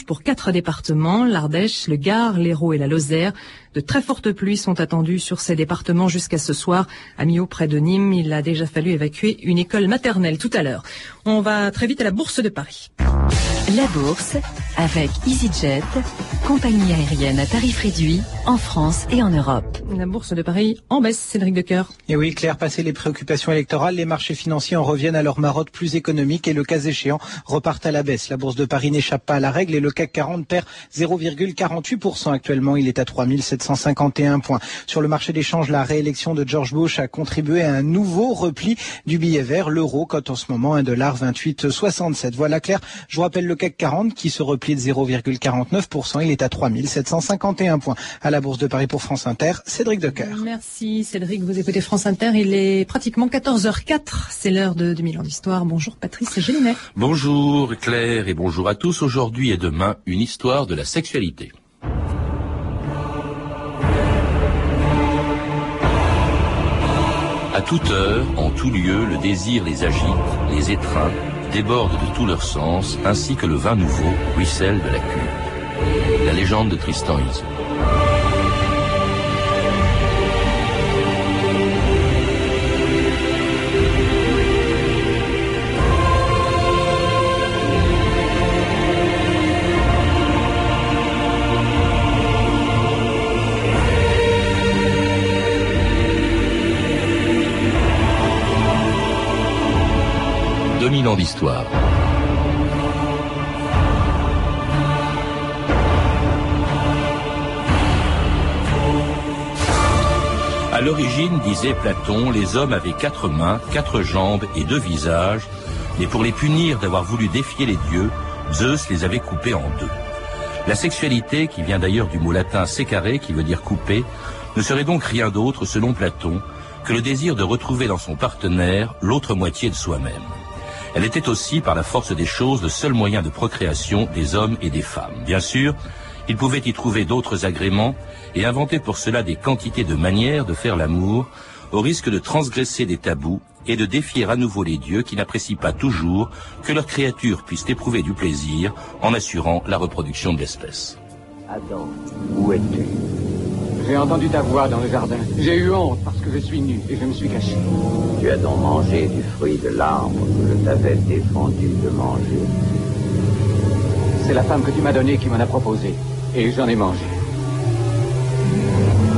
pour quatre départements, l'Ardèche, le Gard, l'Hérault et la Lozère. De très fortes pluies sont attendues sur ces départements jusqu'à ce soir. À Millau, près de Nîmes, il a déjà fallu évacuer une école maternelle tout à l'heure. On va très vite à la Bourse de Paris. La Bourse avec EasyJet, compagnie aérienne à tarif réduit en France et en Europe. La Bourse de Paris en baisse, Cédric Decoeur. Et oui, Claire, passé les préoccupations électorales, les marchés financiers en reviennent à leur marotte plus économique et le cas échéant repartent à la baisse. La Bourse de Paris n'échappe pas à la règle et le CAC 40 perd 0,48% actuellement. Il est à 3751 points. Sur le marché d'échange, la réélection de George Bush a contribué à un nouveau repli du billet vert. L'euro cote en ce moment 1,2867. Voilà Claire, je vous rappelle le CAC 40 qui se replie de 0,49%. Il est à 3751 points. À la Bourse de Paris pour France Inter, Cédric Decoeur. Merci Cédric, vous écoutez France Inter. Il est pratiquement 14h04. C'est l'heure de 2000 ans d'histoire. Bonjour Patrice Gélinet. Bonjour Claire et bonjour à tous. Aujourd'hui et demain, une histoire de la sexualité. À toute heure, en tout lieu, le désir les agite, les étreint, déborde de tout leur sens, ainsi que le vin nouveau ruisselle de la cuve. La légende de Tristan. 2000 ans d'histoire. À l'origine, disait Platon, les hommes avaient quatre mains, quatre jambes et deux visages, et pour les punir d'avoir voulu défier les dieux, Zeus les avait coupés en deux. La sexualité, qui vient d'ailleurs du mot latin sécaré, qui veut dire couper, ne serait donc rien d'autre, selon Platon, que le désir de retrouver dans son partenaire l'autre moitié de soi-même. Elle était aussi, par la force des choses, le seul moyen de procréation des hommes et des femmes. Bien sûr, il pouvait y trouver d'autres agréments et inventer pour cela des quantités de manières de faire l'amour, au risque de transgresser des tabous et de défier à nouveau les dieux qui n'apprécient pas toujours que leurs créatures puissent éprouver du plaisir en assurant la reproduction de l'espèce. Adam, où es-tu? J'ai entendu ta voix dans le jardin. J'ai eu honte parce que je suis nu et je me suis caché. Tu as donc mangé du fruit de l'arbre que je t'avais défendu de manger. C'est la femme que tu m'as donnée qui m'en a proposé. Et j'en ai mangé.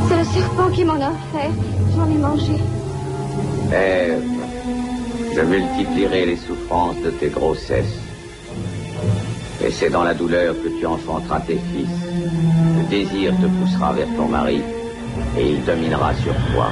C'est le serpent qui m'en a fait. J'en ai mangé. Ève, je multiplierai les souffrances de tes grossesses. Et c'est dans la douleur que tu enfanteras tes fils. Désir te poussera vers ton mari et il dominera sur toi.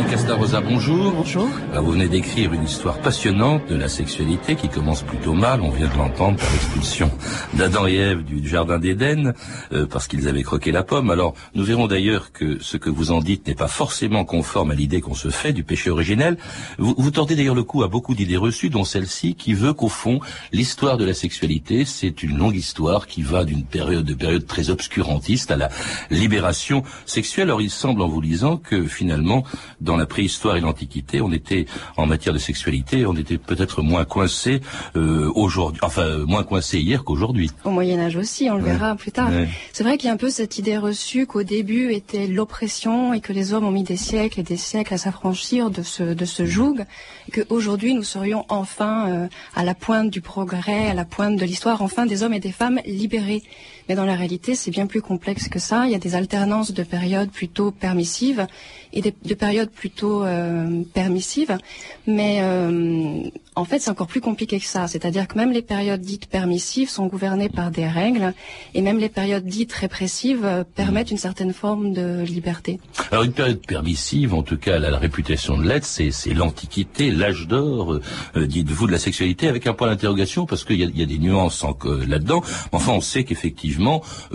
Fabienne Castarosa, bonjour. Bonjour. vous venez d'écrire une histoire passionnante de la sexualité qui commence plutôt mal, on vient de l'entendre par l'expulsion d'Adam et Ève du jardin d'Éden, euh, parce qu'ils avaient croqué la pomme. Alors, nous verrons d'ailleurs que ce que vous en dites n'est pas forcément conforme à l'idée qu'on se fait du péché originel. Vous, vous tordez d'ailleurs le coup à beaucoup d'idées reçues, dont celle-ci qui veut qu'au fond, l'histoire de la sexualité, c'est une longue histoire qui va d'une période de période très obscurantiste à la libération sexuelle. Alors, il semble en vous lisant que finalement, dans la préhistoire et l'Antiquité, on était en matière de sexualité, on était peut-être moins coincé euh, aujourd'hui, enfin moins coincé hier qu'aujourd'hui. Au Moyen Âge aussi, on le verra plus tard. C'est vrai qu'il y a un peu cette idée reçue qu'au début était l'oppression et que les hommes ont mis des siècles et des siècles à s'affranchir de ce de ce joug, et qu'aujourd'hui nous serions enfin euh, à la pointe du progrès, à la pointe de l'histoire, enfin des hommes et des femmes libérés. Mais dans la réalité, c'est bien plus complexe que ça. Il y a des alternances de périodes plutôt permissives et de périodes plutôt euh, permissives. Mais euh, en fait, c'est encore plus compliqué que ça. C'est-à-dire que même les périodes dites permissives sont gouvernées par des règles, et même les période dites répressives euh, permettent une certaine forme de liberté. Alors une période permissive, en tout cas, elle a la réputation de l'être, c'est, l'Antiquité, l'âge d'or, euh, dites-vous, de la sexualité, avec un point d'interrogation, parce qu'il y a, des nuances là-dedans. Enfin, on sait qu'effectivement,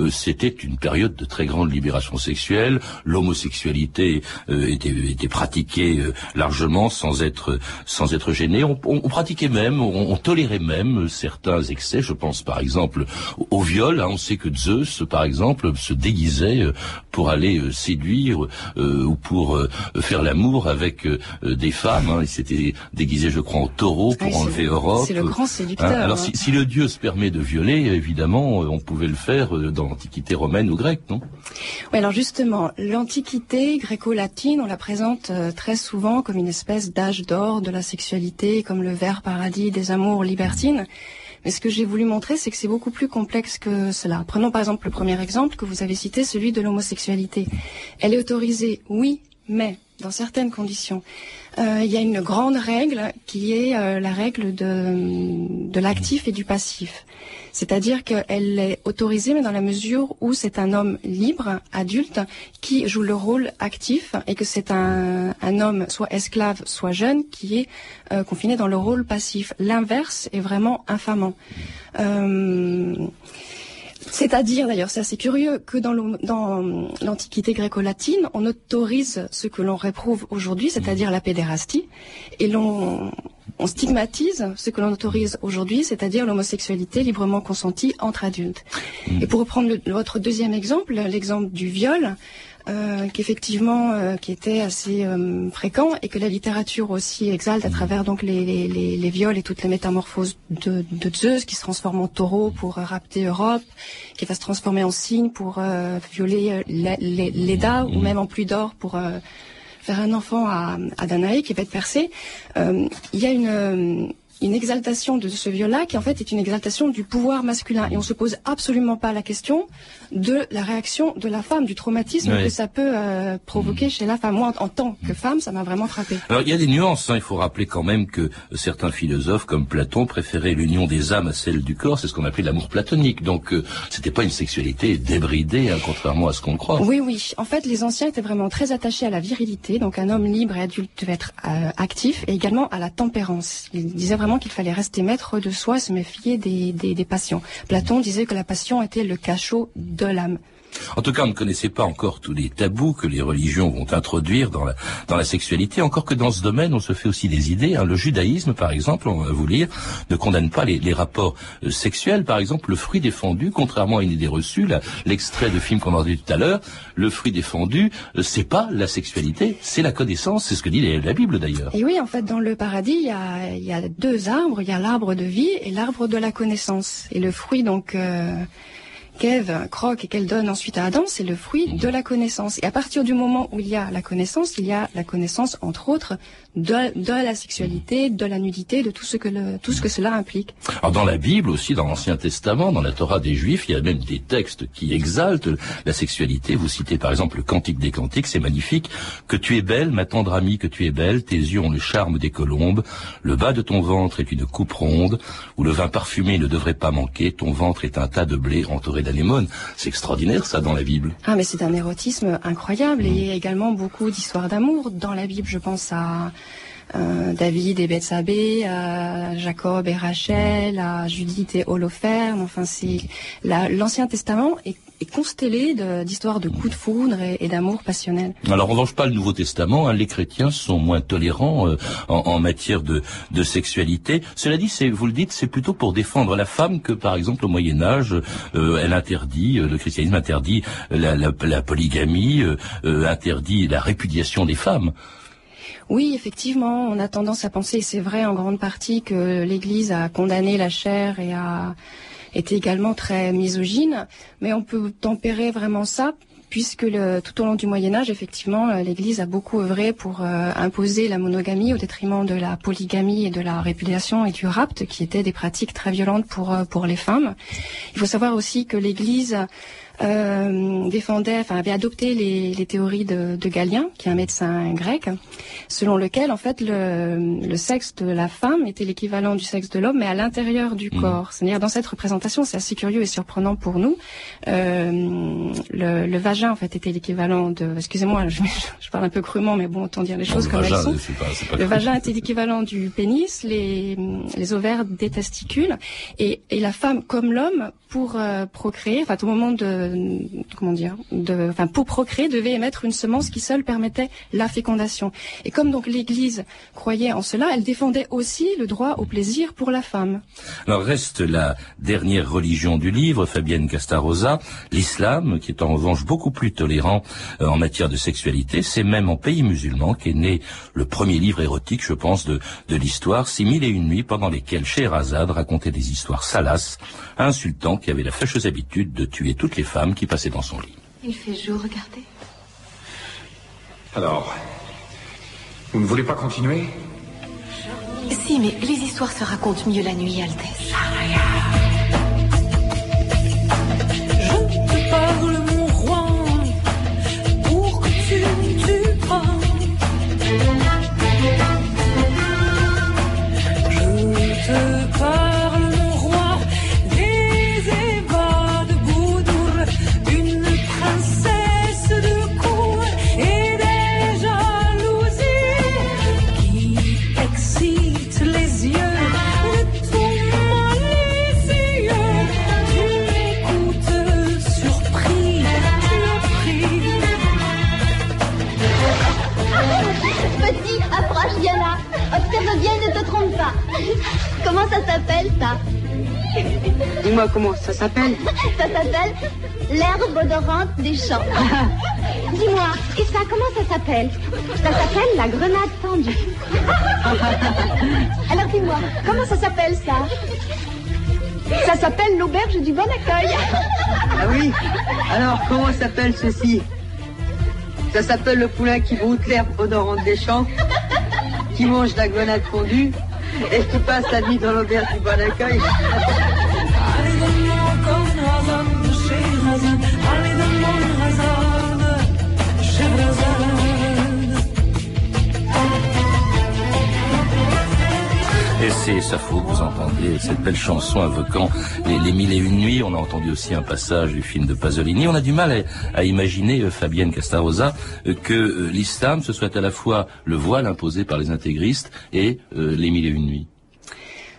c'était une période de très grande libération sexuelle. L'homosexualité était, était pratiquait largement sans être sans être gêné. On, pratiquait même, on, tolérait même certains excès. Je pense par exemple au, viol. Hein. On sait que Zeus, par exemple, se déguisait pour aller séduire ou pour faire l'amour avec des femmes. Hein. Il s'était déguisé, je crois, en taureau pour ah, enlever Europe. C'est le grand séducteur. Hein. Alors si, si, le dieu se permet de violer, évidemment, on pouvait le faire dans l'Antiquité romaine ou grecque, non? Oui, alors justement, l'Antiquité gréco-latine, on la présente très souvent comme une espèce d'âge d'or de la sexualité, comme le vert paradis des amours libertines. Mais ce que j'ai voulu montrer, c'est que c'est beaucoup plus complexe que cela. Prenons par exemple le premier exemple que vous avez cité, celui de l'homosexualité. Elle est autorisée, oui, mais dans certaines conditions. Euh, il y a une grande règle qui est euh, la règle de l'actif et du passif. C'est-à-dire qu'elle est autorisée, mais dans la mesure où c'est un homme libre, adulte, qui joue le rôle actif, et que c'est un, homme soit esclave, soit jeune, qui est euh, confiné dans le rôle passif. L'inverse est vraiment infamant. Euh, c'est-à-dire, d'ailleurs, c'est assez curieux, que dans l'Antiquité gréco-latine, on autorise ce que l'on réprouve aujourd'hui, c'est-à-dire la pédérastie, et l'on on stigmatise ce que l'on autorise aujourd'hui, c'est-à-dire l'homosexualité librement consentie entre adultes. Mm. Et pour reprendre votre deuxième exemple, l'exemple du viol, euh, qui effectivement euh, qui était assez euh, fréquent et que la littérature aussi exalte à travers donc les, les, les, viols et toutes les métamorphoses de, de, Zeus qui se transforme en taureau pour rapter Europe, qui va se transformer en cygne pour violer Leda ou même en pluie d'or pour faire un enfant à, à Danaé qui va être percé. il y a une une exaltation de ce viol-là qui en fait est une exaltation du pouvoir masculin et on se pose absolument pas la question de la réaction de la femme, du traumatisme que ça peut euh, provoquer chez la femme. Moi, en, tant que femme, ça m'a vraiment frappé. Alors il y a des nuances. Hein. Il faut rappeler quand même que certains philosophes, comme Platon, préféraient l'union des âmes à celle du corps. C'est ce qu'on appelait l'amour platonique. Donc euh, c'était pas une sexualité débridée, hein, contrairement à ce qu'on croit. Oui, oui. En fait, les anciens étaient vraiment très attachés à la virilité. Donc un homme libre et adulte devait être euh, actif et également à la tempérance. Ils disaient vraiment qu'il fallait rester maître de soi, se méfier des, des, des passions. Platon disait que la passion était le cachot de l'âme. En tout cas, on ne connaissait pas encore tous les tabous que les religions vont introduire dans la, dans la sexualité, encore que dans ce domaine, on se fait aussi des idées. Hein. Le judaïsme, par exemple, on va vous lire, ne condamne pas les, les rapports euh, sexuels. Par exemple, le fruit défendu, contrairement à une idée reçue, l'extrait de film qu'on a dit tout à l'heure, le fruit défendu, euh, c'est pas la sexualité, c'est la connaissance. C'est ce que dit la Bible d'ailleurs. Et oui, en fait, dans le paradis, il y a, il y a deux arbres. Il y a l'arbre de vie et l'arbre de la connaissance. Et le fruit, donc... Euh qu'Ève croque et qu'elle donne ensuite à Adam, c'est le fruit de la connaissance. Et à partir du moment où il y a la connaissance, il y a la connaissance, entre autres, de, la sexualité, de la nudité, de tout ce que tout ce que cela implique. Alors dans la Bible aussi, dans l'Ancien Testament, dans la Torah des Juifs, il y a même des textes qui exaltent la sexualité. Vous citez par exemple le Cantique des Cantiques, c'est magnifique. Que tu es belle, ma tendre amie, que tu es belle, tes yeux ont le charme des colombes, le bas de ton ventre est une coupe ronde, où le vin parfumé ne devrait pas manquer, ton ventre est un tas de blé entouré C'est extraordinaire ça dans la Bible. Ah mais c'est un érotisme incroyable et il y a également beaucoup d'histoires d'amour dans la Bible. Je pense à euh, David et Bethsabée, à Jacob et Rachel, à Judith et Holoferne. Enfin, c'est l'Ancien Testament est, constellé d'histoires de, coups de foudre et, d'amour passionnel. Alors, on ne pas le Nouveau Testament. Hein. les chrétiens sont moins tolérants euh, en, matière de, sexualité. Cela dit, vous le dites, c'est plutôt pour défendre la femme que, par exemple, au Moyen Âge, euh, elle interdit, le christianisme interdit la, la polygamie, interdit la répudiation des femmes. Oui, effectivement, on a tendance à penser, et c'est vrai en grande partie, que l'Église a condamné la chair et a été également très misogyne, mais on peut tempérer vraiment ça puisque le, tout au long du Moyen Âge, effectivement, l'Église a beaucoup œuvré pour euh, imposer la monogamie au détriment de la polygamie et de la répudiation et du rapt, qui étaient des pratiques très violentes pour, euh, pour les femmes. Il faut savoir aussi que l'Église euh, défendait, enfin avait adopté les, les théories de, de, Galien, qui est un médecin grec, selon lequel en fait le, le sexe de la femme était l'équivalent du sexe de l'homme, mais à l'intérieur du mmh. corps. C'est-à-dire dans cette représentation, c'est assez curieux et surprenant pour nous. Euh, le, le, vagin en fait était l'équivalent de, excusez-moi, je, je, parle un peu crûment, mais bon, autant dire les choses comme elles sont. le vagin était l'équivalent du pénis, les, les ovaires des testicules, et, et la femme comme l'homme pour euh, procréer, enfin au moment de de, comment dire, de, enfin, pour procréer, devait émettre une semence qui seule permettait la fécondation. Et comme donc l'Église croyait en cela, elle défendait aussi le droit au plaisir pour la femme. Alors reste la dernière religion du livre, Fabienne Castarosa, l'islam, qui est en revanche beaucoup plus tolérant euh, en matière de sexualité. C'est même en pays musulman qu'est né le premier livre érotique, je pense, de, l'histoire, Six mille et une nuits, pendant lesquelles Scheherazade racontait des histoires salaces un sultan qui avait la fâcheuse habitude de tuer toutes les femmes qui passaient dans son lit. Il fait jour, regardez. Alors, vous ne voulez pas continuer? Si, mais les histoires se racontent mieux la nuit, Altesse. Comment ça s'appelle, ça Dis-moi comment ça s'appelle Ça s'appelle l'herbe odorante des champs. Dis-moi, et ça, comment ça s'appelle? Ça s'appelle la grenade tendue. Alors dis-moi, comment ça s'appelle, ça? Ça s'appelle l'auberge du bon accueil. Ah oui Alors comment s'appelle ceci? Ça s'appelle le poulain qui broute l'herbe odorante des champs, qui mange la grenade fondue et qui passe la nuit dans l'auberge du bon accueil. Et c'est Sappho que vous entendez, cette belle chanson invoquant les, les mille et une nuits. On a entendu aussi un passage du film de Pasolini. On a du mal à, imaginer, euh, Fabienne Castarosa, euh, que euh, l'islam, ce soit à la fois le voile imposé par les intégristes et les mille et une nuits.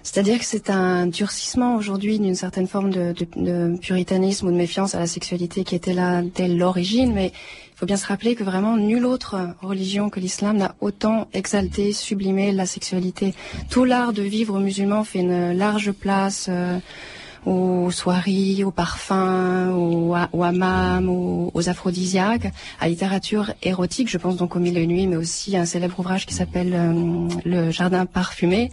C'est-à-dire que c'est un durcissement aujourd'hui d'une certaine forme de- de puritanisme ou de méfiance à la sexualité qui était là dès l'origine, mais il faut bien se rappeler que vraiment nulle autre religion que l'islam n'a autant exalté, sublimé la sexualité. Tout l'art de vivre musulman fait une large place euh, aux soieries, aux parfums, aux, aux hammams, aux, aux aphrodisiaques, à littérature érotique, je pense donc aux Mille et nuits, mais aussi à un célèbre ouvrage qui s'appelle euh, Le Jardin parfumé.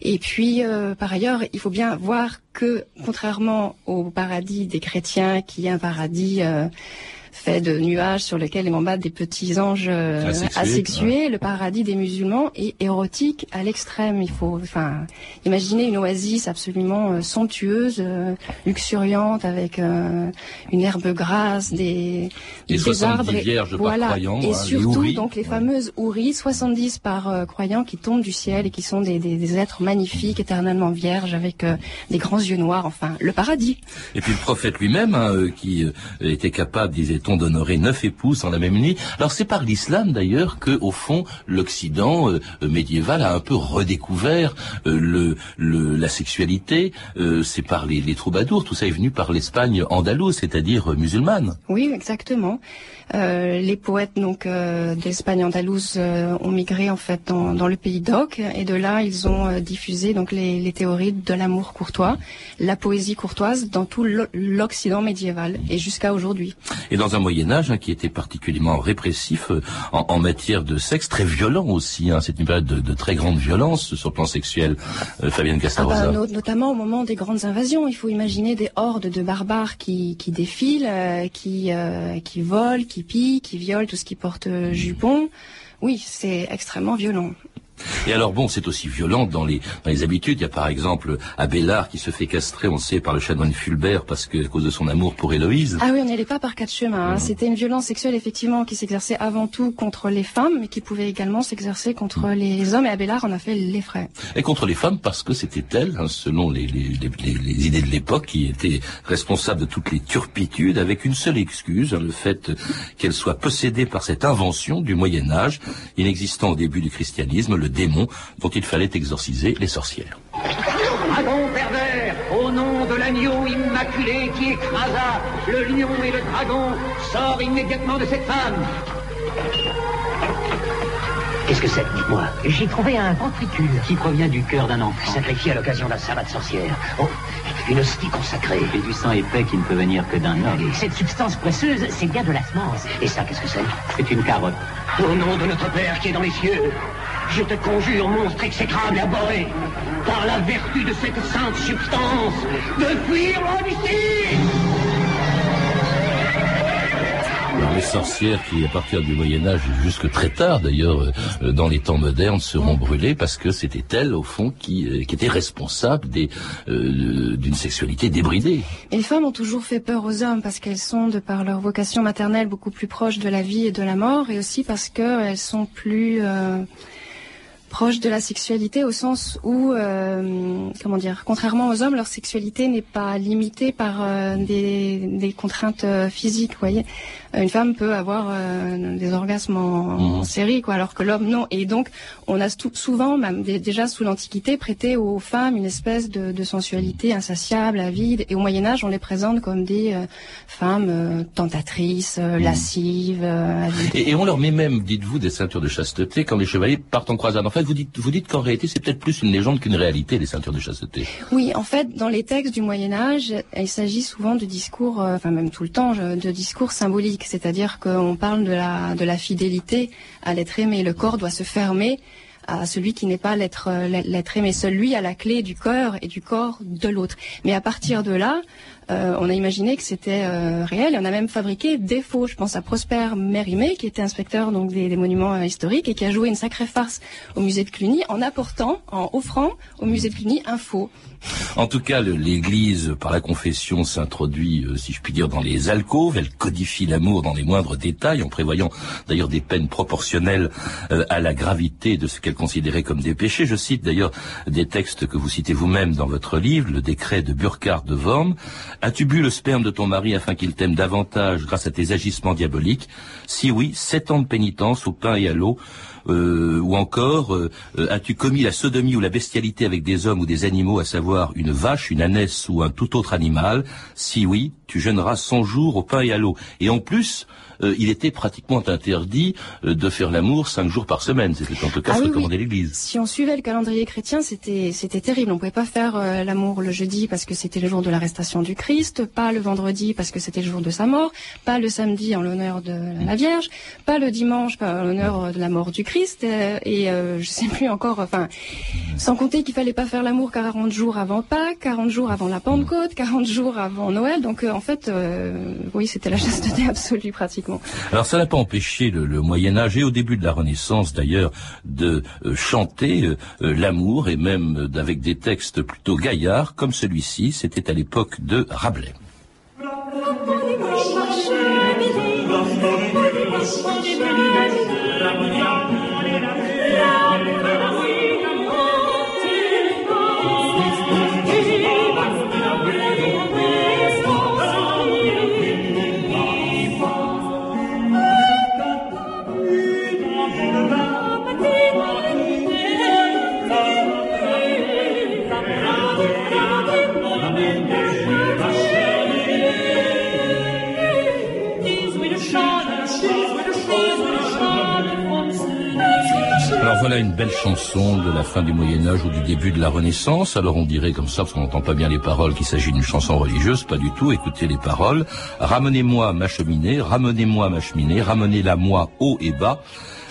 Et puis, euh, par ailleurs, il faut bien voir que, contrairement au paradis des chrétiens, qui est un paradis euh, fait de nuages sur lesquels m'embattent des petits anges euh, Asexués, le paradis des musulmans est érotique à l'extrême. Il faut, enfin, imaginer une oasis absolument euh, somptueuse, euh, luxuriante, avec euh, une herbe grasse, des, Les des 70 arbres, et- voilà. croyant, et hein, les surtout houris. donc les Ouais. fameuses houris, 70 par euh, croyants qui tombent du ciel et qui sont des, des- des êtres magnifiques, éternellement vierges, avec euh, des grands yeux noirs. Enfin, le paradis. Et puis le prophète lui-même, hein, euh, qui euh, était capable, disait-on, d'honorer neuf épouses en la même nuit? Alors c'est par l'islam d'ailleurs que, au fond, l'Occident euh, euh, médiéval a un peu redécouvert euh, la sexualité. C'est par les, les troubadours. Tout ça est venu par l'Espagne andalouse, c'est-à-dire musulmane. Oui, exactement. Euh, les poètes donc euh, d'Espagne andalouse euh, ont migré en fait dans, dans le pays d'Oc et de là ils ont euh, diffusé donc les, les théories de l'amour courtois, la poésie courtoise dans tout l'O- l'Occident médiéval et jusqu'à aujourd'hui. Et dans un Moyen Âge hein, qui était particulièrement répressif euh, en, en matière de sexe, très violent aussi. Hein, c'est une période de, de très grande violence sur le plan sexuel. Euh, Fabienne Ah Castarosa. bah, no- notamment au moment des grandes invasions, il faut imaginer des hordes de barbares qui, qui défilent, euh, qui, euh, qui volent, qui pillent, qui violent tout ce qui porte euh, jupon. Oui, c'est extrêmement violent. Et alors bon, c'est aussi violent dans les dans les habitudes. Il y a par exemple Abélard qui se fait castrer, on le sait, par le chanoine Fulbert parce que à cause de son amour pour Héloïse. Ah oui, on n'allait pas par quatre chemins. hein. C'était une violence sexuelle effectivement qui s'exerçait avant tout contre les femmes, mais qui pouvait également s'exercer contre les hommes. Et Abélard en a fait les frais. Et contre les femmes parce que c'était elle, hein, selon les, les, les, les- les idées de l'époque, qui était responsable de toutes les turpitudes, avec une seule excuse, hein, le fait qu'elle soit possédée par cette invention du Moyen Âge, inexistant au début du christianisme, le démon dont il fallait exorciser les sorcières. Dragon pervers, au nom de la l'agneau immaculé qui écrasa le lion et le dragon sort immédiatement de cette femme. Qu'est-ce que c'est Dites-moi. J'ai trouvé un ventricule. Qui provient du cœur d'un enfant. Sacrifié à l'occasion d'un sabbat de sorcière. Oh, une hostie consacrée. Et du sang épais qui ne peut venir que d'un homme. Et cette substance précieuse, c'est bien de la semence. Et ça, qu'est-ce que c'est? C'est une carotte. Au nom de notre Père qui est dans les cieux, je te conjure, monstre exécrable et abhorré, par la vertu de cette sainte substance, de fuir loin d'ici les sorcières qui, à partir du Moyen Âge jusque très tard d'ailleurs, euh, dans les temps modernes, seront brûlées parce que c'était elles, au fond, qui, euh, qui étaient responsables des, euh, d'une sexualité débridée. Et les femmes ont toujours fait peur aux hommes parce qu'elles sont, de par leur vocation maternelle, beaucoup plus proches de la vie et de la mort, et aussi parce qu'elles sont plus euh, proches de la sexualité au sens où, euh, comment dire, contrairement aux hommes, leur sexualité n'est pas limitée par euh, des, des contraintes euh, physiques. Vous voyez, une femme peut avoir euh, des orgasmes en, en série, quoi, alors que l'homme non. Et donc, on a souvent, même dé- déjà sous l'Antiquité, prêté aux femmes une espèce de, de sensualité insatiable, avide. Et au Moyen Âge, on les présente comme des euh, femmes euh, tentatrices, euh, lascives. Et, et on leur met même, dites-vous, des ceintures de chasteté quand les chevaliers partent en croisade. En fait, vous dites, vous dites qu'en réalité, c'est peut-être plus une légende qu'une réalité, les ceintures de chasteté. Oui, en fait, dans les textes du Moyen Âge, il s'agit souvent de discours, enfin même tout le temps, de discours symboliques, c'est-à-dire qu'on parle de la, fidélité à l'être aimé. Le corps doit se fermer à celui qui n'est pas l'être l'être aimé. Seul lui a la clé du cœur et du corps de l'autre. Mais à partir de là, euh, on a imaginé que c'était euh, réel et on a même fabriqué des faux. Je pense à Prosper Mérimée, qui était inspecteur donc des, monuments euh, historiques et qui a joué une sacrée farce au musée de Cluny en apportant, en offrant au musée de Cluny un faux. En tout cas, l'Église, par la confession, s'introduit, si je puis dire, dans les alcôves. Elle codifie l'amour dans les moindres détails, en prévoyant d'ailleurs des peines proportionnelles à la gravité de ce qu'elle considérait comme des péchés. Je cite d'ailleurs des textes que vous citez vous-même dans votre livre, le décret de Burkhard de Worms. As-tu bu le sperme de ton mari afin qu'il t'aime davantage grâce à tes agissements diaboliques? Si oui, sept ans de pénitence au pain et à l'eau. Euh, ou encore, euh, euh, as-tu commis la sodomie ou la bestialité avec des hommes ou des animaux, à savoir une vache, une ânesse ou un tout autre animal? Si oui, tu jeûneras 100 jours au pain et à l'eau. Et en plus, euh, il était pratiquement interdit euh, de faire l'amour cinq jours par semaine. C'était en tout cas Ah ce oui, que oui. commandait l'Église. Si on suivait le calendrier chrétien, c'était c'était terrible. On pouvait pas faire euh, l'amour le jeudi parce que c'était le jour de l'arrestation du Christ, pas le vendredi parce que c'était le jour de sa mort, pas le samedi en l'honneur de la Vierge, pas le dimanche en l'honneur de la mort du Christ euh, et euh, je sais plus encore. Enfin, sans compter qu'il fallait pas faire l'amour 40 jours avant Pâques, 40 jours avant la Pentecôte, 40 jours avant Noël. Donc euh, en fait, euh, oui, c'était la chasteté absolue pratiquement. Alors ça n'a pas empêché le, le Moyen Âge et au début de la Renaissance d'ailleurs de euh, chanter euh, euh, l'amour et même euh, avec des textes plutôt gaillards comme celui-ci. C'était à l'époque de Rabelais. Voilà une belle chanson de la fin du Moyen Âge ou du début de la Renaissance. Alors on dirait comme ça, parce qu'on n'entend pas bien les paroles, qu'il s'agit d'une chanson religieuse. Pas du tout. Écoutez les paroles. Ramenez-moi ma cheminée, ramenez-moi ma cheminée, ramenez-la moi haut et bas.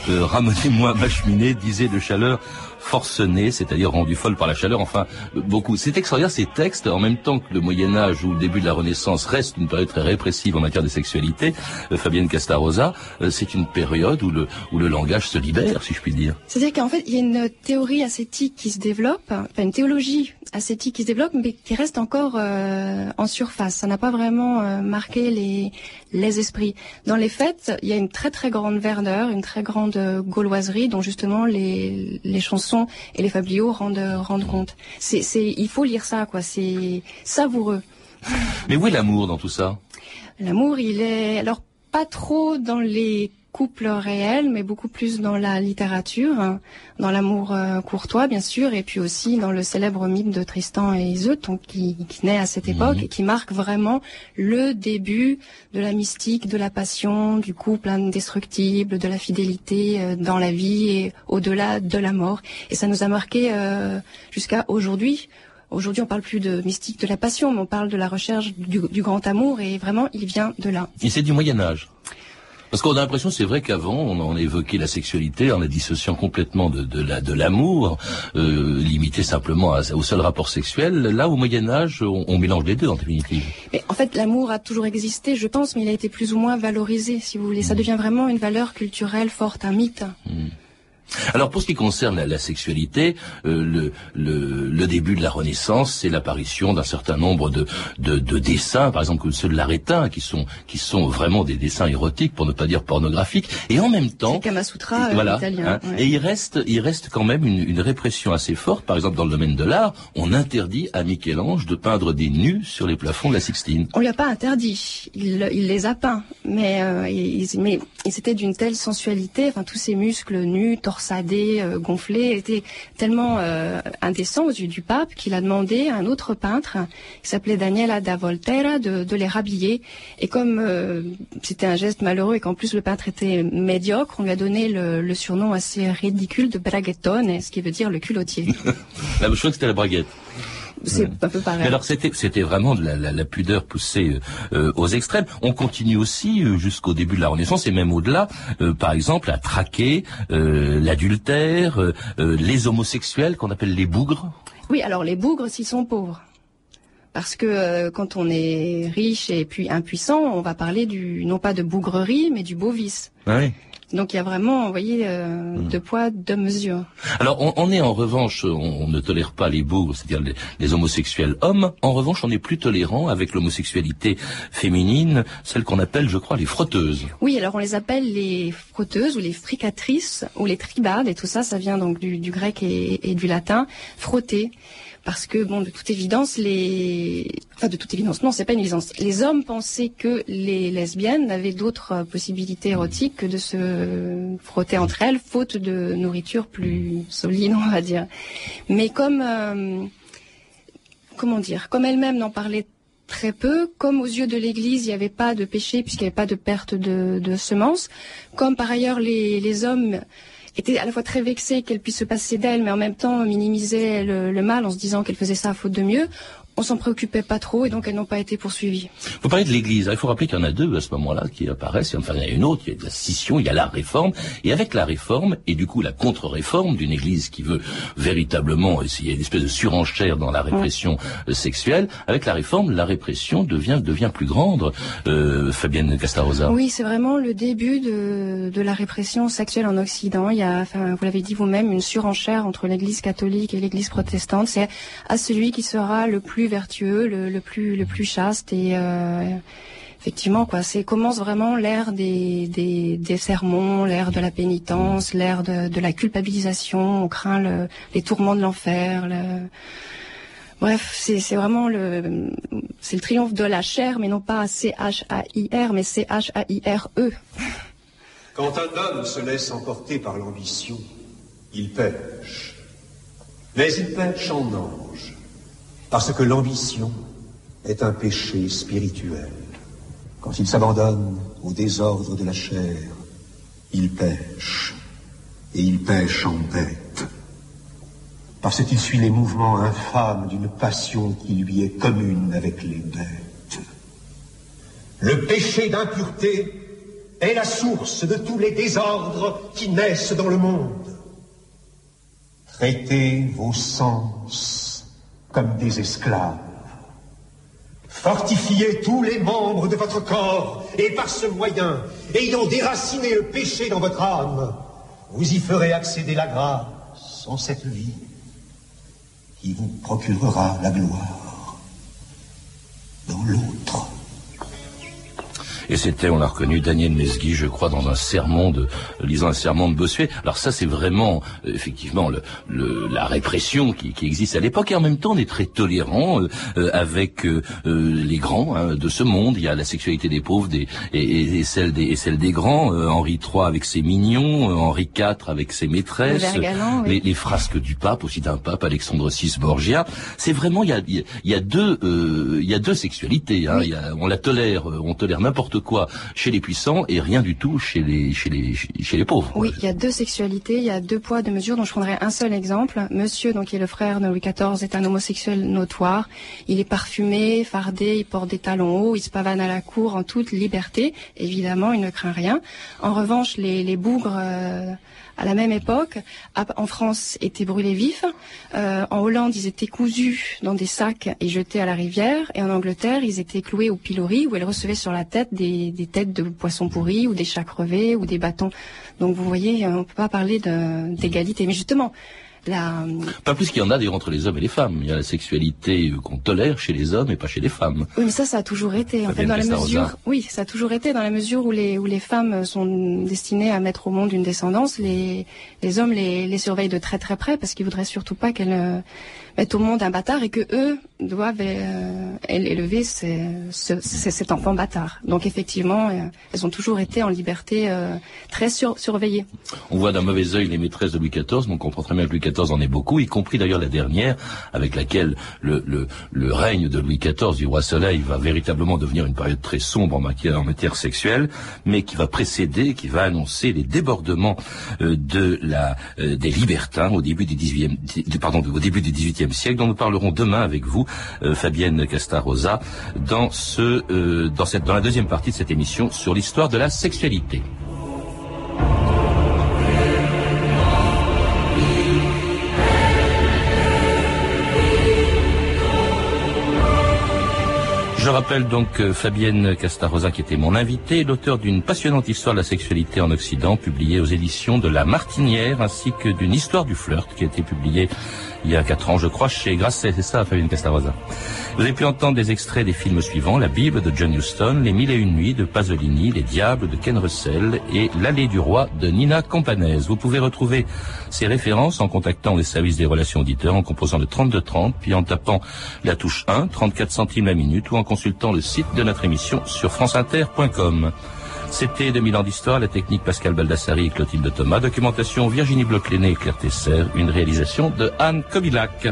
Euh, ramenez-moi ma cheminée, disait de chaleur forcenée, c'est-à-dire rendue folle par la chaleur. Enfin, beaucoup. C'est extraordinaire ces textes, en même temps que le Moyen Âge ou le début de la Renaissance reste une période très répressive en matière de sexualité. euh, Fabienne Castarosa, euh, c'est une période où le où le langage se libère, si je puis dire. C'est-à-dire qu'en fait, il y a une théorie ascétique qui se développe, enfin une théologie ascétique qui se développe, mais qui reste encore euh, en surface. Ça n'a pas vraiment marqué les, les esprits. Dans les fêtes, il y a une très très grande verdeur, une très grande gauloiserie dont justement les, les chansons et les fabliaux rendent, rendent compte. C'est, c'est, il faut lire ça, quoi. C'est savoureux. Mais où est l'amour dans tout ça? L'amour, il est alors pas trop dans les couple réel, mais beaucoup plus dans la littérature, dans l'amour euh, courtois bien sûr, et puis aussi dans le célèbre mythe de Tristan et Iseut, donc qui, qui naît à cette époque et qui marque vraiment le début de la mystique, de la passion, du couple indestructible, de la fidélité euh, dans la vie et au-delà de la mort. Et ça nous a marqué euh, jusqu'à aujourd'hui. Aujourd'hui, on parle plus de mystique de la passion, mais on parle de la recherche du, du grand amour, et vraiment, il vient de là. Et c'est du Moyen Âge. Parce qu'on a l'impression, c'est vrai qu'avant, on, on évoquait la sexualité en la dissociant complètement de, de la de l'amour, euh, limité simplement à- au seul rapport sexuel. Là, au Moyen Âge, on, on mélange les deux en définitive. Mais en fait, l'amour a toujours existé, je pense, mais il a été plus ou moins valorisé, si vous voulez. Ça devient vraiment une valeur culturelle forte, un mythe. Alors pour ce qui concerne la, la sexualité, euh, le, le, le début de la Renaissance, c'est l'apparition d'un certain nombre de, de, de dessins, par exemple ceux de l'Arétin, qui sont qui sont vraiment des dessins érotiques, pour ne pas dire pornographiques, et en même temps, Kamasutra euh, voilà, italien. hein, ouais. et il reste il reste quand même une, une répression assez forte. Par exemple dans le domaine de l'art, on interdit à Michel-Ange de peindre des nus sur les plafonds de la Sixtine. On lui a pas interdit, il, il les a peints, mais, euh, ils, mais ils étaient d'une telle sensualité, enfin tous ces muscles nus, torsadés, euh, gonflés, étaient tellement euh, indécents aux yeux du pape qu'il a demandé à un autre peintre, qui s'appelait Daniela da Volterra, de, de les rhabiller. Et comme euh, c'était un geste malheureux et qu'en plus le peintre était médiocre, on lui a donné le, surnom assez ridicule de braguettone, ce qui veut dire le culottier. Je crois que c'était la braguette. C'est un peu pareil. Mais alors c'était c'était vraiment de la, la, la pudeur poussée euh, aux extrêmes. On continue aussi euh, jusqu'au début de la Renaissance et même au-delà, euh, par exemple à traquer euh, l'adultère, euh, euh, les homosexuels qu'on appelle les bougres. Oui, alors les bougres, s'ils sont pauvres. Parce que euh, quand on est riche et puis impuissant, on va parler du non pas de bougrerie, mais du beau vice. Oui. Donc il y a vraiment, vous voyez, euh, deux poids, deux mesures. Alors on, on est en revanche, on, on ne tolère pas les bougres, c'est-à-dire les, les homosexuels hommes. En revanche, on est plus tolérant avec l'homosexualité féminine, celle qu'on appelle, je crois, les frotteuses. Oui, alors on les appelle les frotteuses ou les fricatrices ou les tribades et tout ça, ça vient donc du, du grec et, et du latin, frotter. Parce que, bon, de toute évidence, les... Enfin, de toute évidence, non, c'est pas une évidence. Les hommes pensaient que les lesbiennes avaient d'autres euh, possibilités érotiques que de se frotter entre elles, faute de nourriture plus solide, on va dire. Mais comme... euh, comment dire Comme elles-mêmes n'en parlaient très peu, comme aux yeux de l'Église, il n'y avait pas de péché puisqu'il n'y avait pas de perte de, semences, comme par ailleurs les hommes étaient à la fois très vexés qu'elle puisse se passer d'elle, mais en même temps minimisaient le, le mal en se disant qu'elle faisait ça à faute de mieux, on s'en préoccupait pas trop et donc elles n'ont pas été poursuivies. Vous parlez de l'Église. Il faut rappeler qu'il y en a deux à ce moment-là qui apparaissent. Enfin, il y en a une autre, il y a la scission, il y a la réforme. Et avec la réforme, et du coup la contre-réforme d'une Église qui veut véritablement essayer une espèce de surenchère dans la répression euh, sexuelle, avec la réforme, la répression devient, devient plus grande. Euh, Fabienne Castarosa. Oui, c'est vraiment le début de, de la répression sexuelle en Occident. Il y a, enfin, vous l'avez dit vous-même, une surenchère entre l'Église catholique et l'Église protestante. C'est à celui qui sera le plus vertueux, le, plus, le plus chaste et euh, effectivement, quoi. C'est commence vraiment l'ère des, des, sermons, l'ère de la pénitence, l'ère de, la culpabilisation. On craint le, les tourments de l'enfer. le- Bref, c'est vraiment le, c'est le triomphe de la chair, mais non pas C-H-A-I-R, mais C-H-A-I-R-E. Quand un homme se laisse emporter par l'ambition, il pêche. Mais il pêche en ange, parce que l'ambition est un péché spirituel. Quand il s'abandonne au désordre de la chair, il pêche, et il pêche en bête, parce qu'il suit les mouvements infâmes d'une passion qui lui est commune avec les bêtes. Le péché d'impureté est la source de tous les désordres qui naissent dans le monde. Traitez vos sens comme des esclaves. Fortifiez tous les membres de votre corps et par ce moyen, ayant déraciné le péché dans votre âme, vous y ferez accéder la grâce en cette vie qui vous procurera la gloire dans l'autre. Et c'était, on l'a reconnu, Daniel Mesgui, je crois, dans un sermon de, lisant un sermon de Bossuet. Alors ça, c'est vraiment, euh, effectivement, le, le, la répression qui, qui, existe à l'époque. Et en même temps, on est très tolérant euh, euh avec euh, les grands hein, de ce monde. Il y a la sexualité des pauvres des, et, et, celle des, et celle des grands. Henri III avec ses mignons, Henri IV avec ses maîtresses, galant, oui. les, les, frasques du pape, aussi d'un pape, Alexandre VI Borgia. C'est vraiment, il y a, il y a deux, il y a deux sexualités. Hein. Oui. Il y a, on la tolère, on tolère n'importe quoi chez les puissants et rien du tout chez les, chez les, chez les pauvres. Oui, il y a deux sexualités, il y a deux poids, deux mesures dont je prendrai un seul exemple. Monsieur, donc, qui est le frère de Louis XIV, est un homosexuel notoire. Il est parfumé, fardé, il porte des talons hauts, il se pavane à la cour en toute liberté. Évidemment, il ne craint rien. En revanche, les, les bougres, euh, à la même époque, en France, étaient brûlés vifs. Euh, en Hollande, ils étaient cousus dans des sacs et jetés à la rivière. Et en Angleterre, ils étaient cloués au pilori où ils recevaient sur la tête des, des têtes de poissons pourris ou des chats crevés ou des bâtons. Donc vous voyez, on ne peut pas parler d'égalité. Mais justement, la... Pas plus qu'il y en a d'ailleurs entre les hommes et les femmes. Il y a la sexualité qu'on tolère chez les hommes et pas chez les femmes. Oui, mais ça, ça a toujours été. En fait, dans la mesure, oui, ça a toujours été dans la mesure où les où les femmes sont destinées à mettre au monde une descendance, les les hommes les les surveillent de très très près parce qu'ils voudraient surtout pas qu'elles euh, mettent au monde un bâtard et que eux doivent euh, élever cet enfant bâtard. Donc effectivement, euh, elles ont toujours été en liberté euh, très sur, surveillées. On voit d'un mauvais œil les maîtresses de Louis XIV, on comprend très bien que Louis XIV en est beaucoup, y compris d'ailleurs la dernière, avec laquelle le, règne de Louis XIV, du roi Soleil, va véritablement devenir une période très sombre en matière, sexuelle, mais qui va précéder, qui va annoncer les débordements de la, des libertins au début du 18e, pardon, au début du 18e siècle, dont nous parlerons demain avec vous, euh, Fabienne Castarosa, dans, ce, euh, dans, cette, dans la deuxième partie de cette émission sur l'histoire de la sexualité. Rappelle donc euh, Fabienne Castarosa qui était mon invitée, l'auteur d'une passionnante histoire de la sexualité en Occident, publiée aux éditions de La Martinière, ainsi que d'une histoire du flirt qui a été publiée il y a quatre ans, je crois, chez Grasset. C'est ça, Fabienne Castarosa. Vous avez pu entendre des extraits des films suivants, La Bible de John Huston, Les Mille et Une Nuits de Pasolini, Les Diables de Ken Russell et L'Allée du Roi de Nina Campanese. Vous pouvez retrouver ces références en contactant les services des relations auditeurs en composant le 3230, puis en tapant la touche 1, 34 centimes la minute, ou en consultant le site de notre émission sur franceinter.com. C'était 2000 ans d'histoire, la technique Pascal Baldassari et Clotilde Thomas, documentation Virginie Bloclené et Claire Tesser, une réalisation de Anne Kobilac.